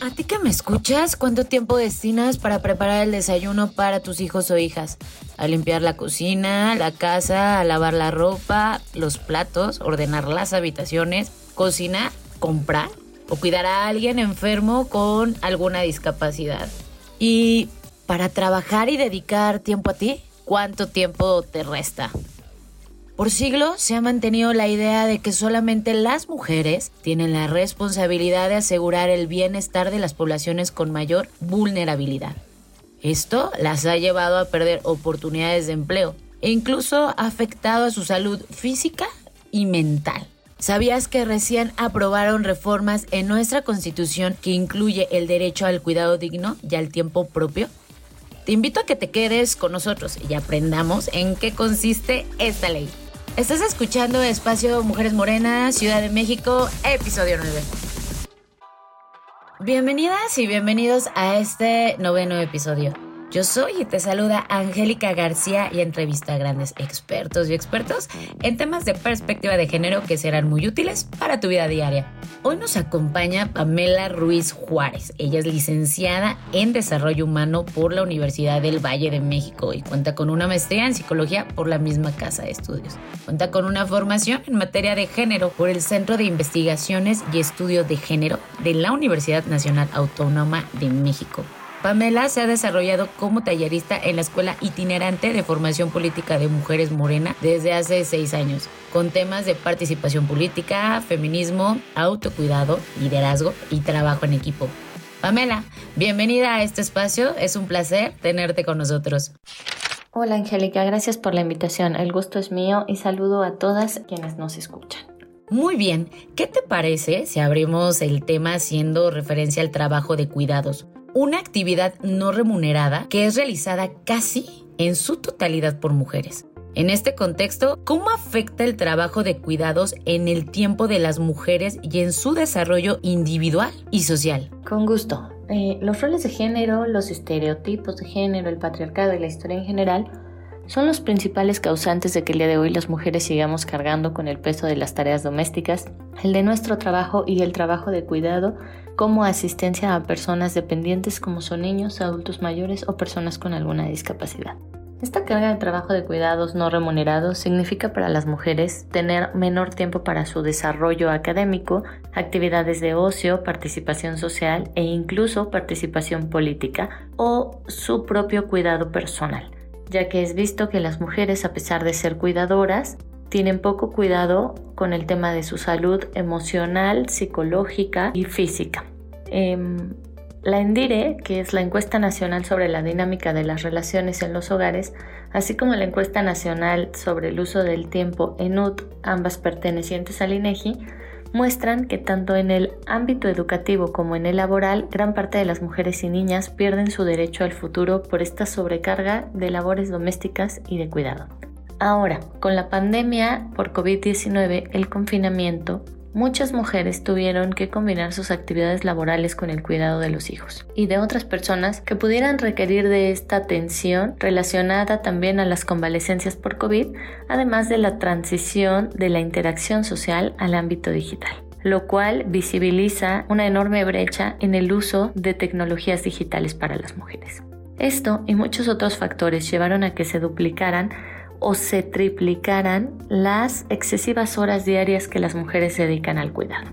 ¿A ti que me escuchas? ¿Cuánto tiempo destinas para preparar el desayuno para tus hijos o hijas? A limpiar la cocina, la casa, a lavar la ropa, los platos, ordenar las habitaciones, cocinar, comprar o cuidar a alguien enfermo con alguna discapacidad. Y para trabajar y dedicar tiempo a ti, ¿cuánto tiempo te resta? Por siglos se ha mantenido la idea de que solamente las mujeres tienen la responsabilidad de asegurar el bienestar de las poblaciones con mayor vulnerabilidad. Esto las ha llevado a perder oportunidades de empleo e incluso ha afectado a su salud física y mental. ¿Sabías que recién aprobaron reformas en nuestra constitución que incluye el derecho al cuidado digno y al tiempo propio? Te invito a que te quedes con nosotros y aprendamos en qué consiste esta ley. Estás escuchando Espacio Mujeres Morenas, Ciudad de México, episodio 9. Bienvenidas y bienvenidos a este noveno episodio. Yo soy y te saluda Angélica García y entrevista a grandes expertos y expertos en temas de perspectiva de género que serán muy útiles para tu vida diaria. Hoy nos acompaña Pamela Ruiz Juárez. Ella es licenciada en Desarrollo Humano por la Universidad del Valle de México y cuenta con una maestría en Psicología por la misma Casa de Estudios. Cuenta con una formación en materia de género por el Centro de Investigaciones y Estudio de Género de la Universidad Nacional Autónoma de México. Pamela se ha desarrollado como tallerista en la Escuela Itinerante de Formación Política de Mujeres Morena desde hace seis años, con temas de participación política, feminismo, autocuidado, liderazgo y trabajo en equipo. Pamela, bienvenida a este espacio, es un placer tenerte con nosotros. Hola Angélica, gracias por la invitación, el gusto es mío y saludo a todas quienes nos escuchan. Muy bien, ¿qué te parece si abrimos el tema haciendo referencia al trabajo de cuidados? Una actividad no remunerada que es realizada casi en su totalidad por mujeres. En este contexto, ¿cómo afecta el trabajo de cuidados en el tiempo de las mujeres y en su desarrollo individual y social? Con gusto. Eh, los roles de género, los estereotipos de género, el patriarcado y la historia en general son los principales causantes de que el día de hoy las mujeres sigamos cargando con el peso de las tareas domésticas, el de nuestro trabajo y el trabajo de cuidado como asistencia a personas dependientes como son niños, adultos mayores o personas con alguna discapacidad. Esta carga de trabajo de cuidados no remunerados significa para las mujeres tener menor tiempo para su desarrollo académico, actividades de ocio, participación social e incluso participación política o su propio cuidado personal, ya que es visto que las mujeres, a pesar de ser cuidadoras, tienen poco cuidado con el tema de su salud emocional, psicológica y física. Em, la ENDIRE, que es la encuesta nacional sobre la dinámica de las relaciones en los hogares, así como la encuesta nacional sobre el uso del tiempo ENUT, ambas pertenecientes al INEGI, muestran que tanto en el ámbito educativo como en el laboral, gran parte de las mujeres y niñas pierden su derecho al futuro por esta sobrecarga de labores domésticas y de cuidado. Ahora, con la pandemia por COVID-19, el confinamiento, muchas mujeres tuvieron que combinar sus actividades laborales con el cuidado de los hijos y de otras personas que pudieran requerir de esta atención relacionada también a las convalecencias por COVID, además de la transición de la interacción social al ámbito digital lo cual visibiliza una enorme brecha en el uso de tecnologías digitales para las mujeres. Esto y muchos otros factores llevaron a que se duplicaran o se triplicaran las excesivas horas diarias que las mujeres se dedican al cuidado.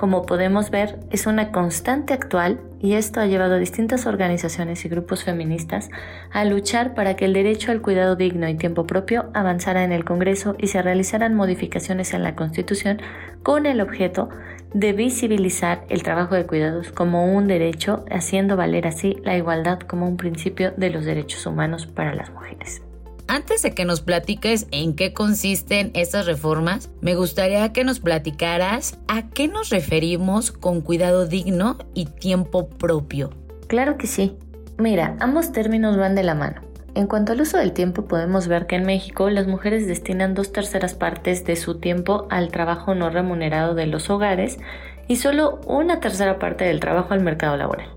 Como podemos ver, es una constante actual y esto ha llevado a distintas organizaciones y grupos feministas a luchar para que el derecho al cuidado digno y tiempo propio avanzara en el Congreso y se realizaran modificaciones en la Constitución con el objeto de visibilizar el trabajo de cuidados como un derecho, haciendo valer así la igualdad como un principio de los derechos humanos para las mujeres. Antes de que nos platiques en qué consisten estas reformas, me gustaría que nos platicaras a qué nos referimos con cuidado digno y tiempo propio. Claro que sí. Mira, ambos términos van de la mano. En cuanto al uso del tiempo, podemos ver que en México las mujeres destinan dos terceras partes de su tiempo al trabajo no remunerado de los hogares y solo una tercera parte del trabajo al mercado laboral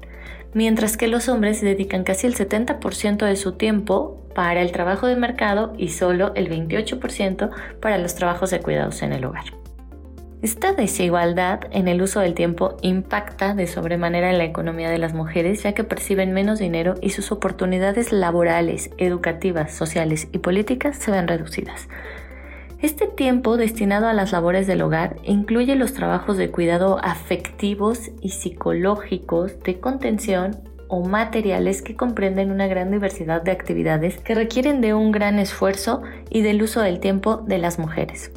mientras que los hombres dedican casi el 70% de su tiempo para el trabajo de mercado y solo el 28% para los trabajos de cuidados en el hogar. Esta desigualdad en el uso del tiempo impacta de sobremanera en la economía de las mujeres ya que perciben menos dinero y sus oportunidades laborales, educativas, sociales y políticas se ven reducidas. Este tiempo destinado a las labores del hogar incluye los trabajos de cuidado afectivos y psicológicos, de contención o materiales que comprenden una gran diversidad de actividades que requieren de un gran esfuerzo y del uso del tiempo de las mujeres.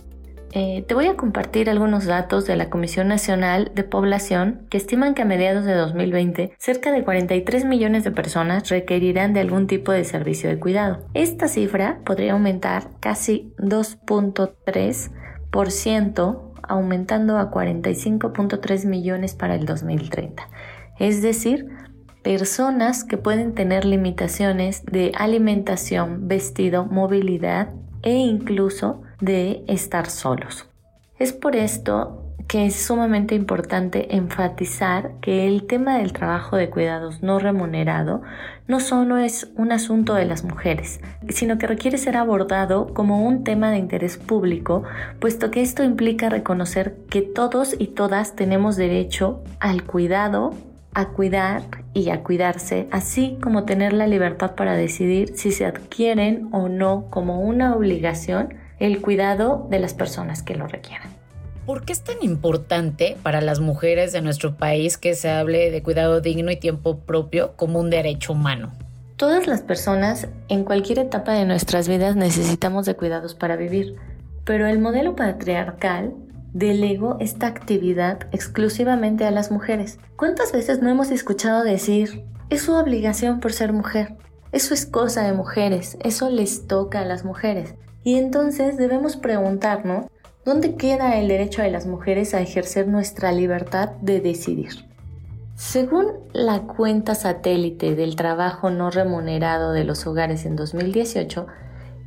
Eh, te voy a compartir algunos datos de la Comisión Nacional de Población que estiman que a mediados de 2020 cerca de 43 millones de personas requerirán de algún tipo de servicio de cuidado. Esta cifra podría aumentar casi 2.3%, aumentando a 45.3 millones para el 2030. Es decir, personas que pueden tener limitaciones de alimentación, vestido, movilidad e incluso de estar solos. Es por esto que es sumamente importante enfatizar que el tema del trabajo de cuidados no remunerado no solo es un asunto de las mujeres, sino que requiere ser abordado como un tema de interés público, puesto que esto implica reconocer que todos y todas tenemos derecho al cuidado, a cuidar y a cuidarse, así como tener la libertad para decidir si se adquieren o no como una obligación el cuidado de las personas que lo requieran. ¿Por qué es tan importante para las mujeres de nuestro país que se hable de cuidado digno y tiempo propio como un derecho humano? Todas las personas en cualquier etapa de nuestras vidas necesitamos de cuidados para vivir, pero el modelo patriarcal delegó esta actividad exclusivamente a las mujeres. ¿Cuántas veces no hemos escuchado decir, es su obligación por ser mujer? Eso es cosa de mujeres, eso les toca a las mujeres. Y entonces debemos preguntarnos, ¿dónde queda el derecho de las mujeres a ejercer nuestra libertad de decidir? Según la cuenta satélite del trabajo no remunerado de los hogares en 2018,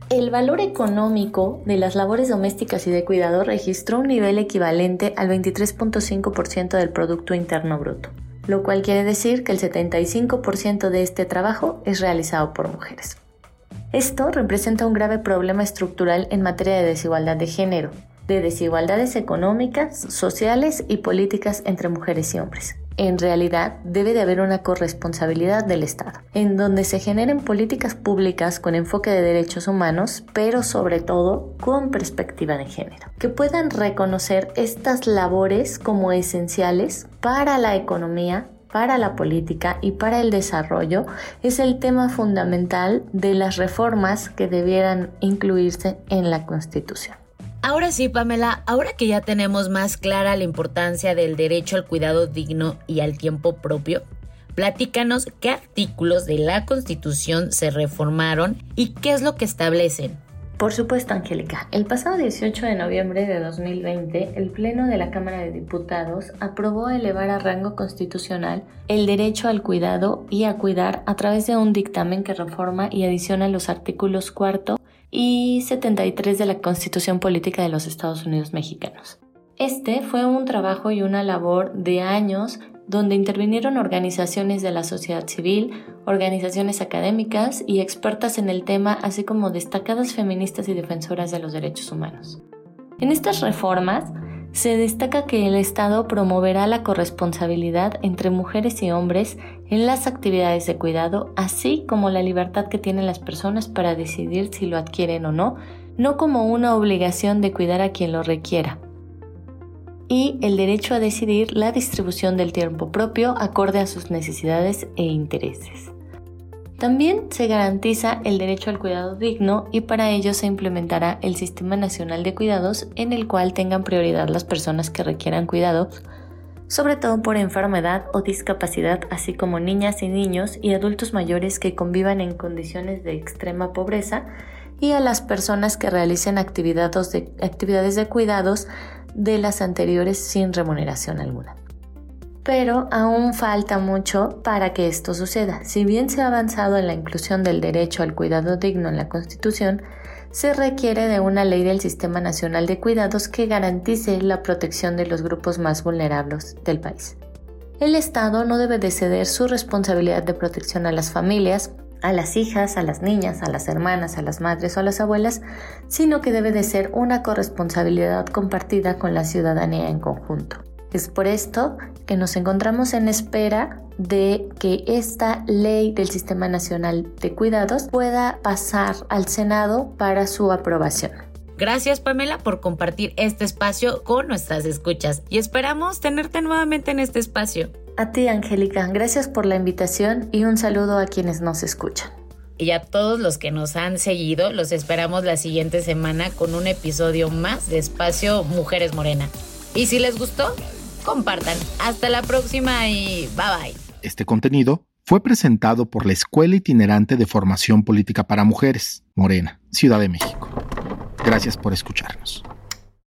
el valor económico de las labores domésticas y de cuidado registró un nivel equivalente al 23.5% del Producto Interno Bruto, lo cual quiere decir que el 75% de este trabajo es realizado por mujeres. Esto representa un grave problema estructural en materia de desigualdad de género, de desigualdades económicas, sociales y políticas entre mujeres y hombres. En realidad, debe de haber una corresponsabilidad del Estado, en donde se generen políticas públicas con enfoque de derechos humanos, pero sobre todo con perspectiva de género, que puedan reconocer estas labores como esenciales para la economía, para la política y para el desarrollo es el tema fundamental de las reformas que debieran incluirse en la Constitución. Ahora sí, Pamela, ahora que ya tenemos más clara la importancia del derecho al cuidado digno y al tiempo propio, platícanos qué artículos de la Constitución se reformaron y qué es lo que establecen. Por supuesto, Angélica. El pasado 18 de noviembre de 2020, el Pleno de la Cámara de Diputados aprobó elevar a rango constitucional el derecho al cuidado y a cuidar a través de un dictamen que reforma y adiciona los artículos 4 y 73 de la Constitución Política de los Estados Unidos Mexicanos. Este fue un trabajo y una labor de años donde intervinieron organizaciones de la sociedad civil, organizaciones académicas y expertas en el tema, así como destacadas feministas y defensoras de los derechos humanos. En estas reformas se destaca que el Estado promoverá la corresponsabilidad entre mujeres y hombres en las actividades de cuidado, así como la libertad que tienen las personas para decidir si lo adquieren o no, no como una obligación de cuidar a quien lo requiera, y el derecho a decidir la distribución del tiempo propio acorde a sus necesidades e intereses. También se garantiza el derecho al cuidado digno y para ello se implementará el Sistema Nacional de Cuidados en el cual tengan prioridad las personas que requieran cuidados, sobre todo por enfermedad o discapacidad, así como niñas y niños y adultos mayores que convivan en condiciones de extrema pobreza y a las personas que realicen actividades de, actividades de cuidados de las anteriores sin remuneración alguna. Pero aún falta mucho para que esto suceda. Si bien se ha avanzado en la inclusión del derecho al cuidado digno en la Constitución, se requiere de una ley del Sistema Nacional de Cuidados que garantice la protección de los grupos más vulnerables del país. El Estado no debe de ceder su responsabilidad de protección a las familias, a las hijas, a las niñas, a las hermanas, a las madres o a las abuelas, sino que debe de ser una corresponsabilidad compartida con la ciudadanía en conjunto. Es por esto que nos encontramos en espera de que esta ley del Sistema Nacional de Cuidados pueda pasar al Senado para su aprobación. Gracias Pamela por compartir este espacio con nuestras escuchas y esperamos tenerte nuevamente en este espacio. A ti Angélica, gracias por la invitación y un saludo a quienes nos escuchan. Y a todos los que nos han seguido, los esperamos la siguiente semana con un episodio más de Espacio Mujeres Morena. Y si les gustó, compartan. Hasta la próxima y bye bye. Este contenido fue presentado por la Escuela Itinerante de Formación Política para Mujeres, Morena, Ciudad de México. Gracias por escucharnos.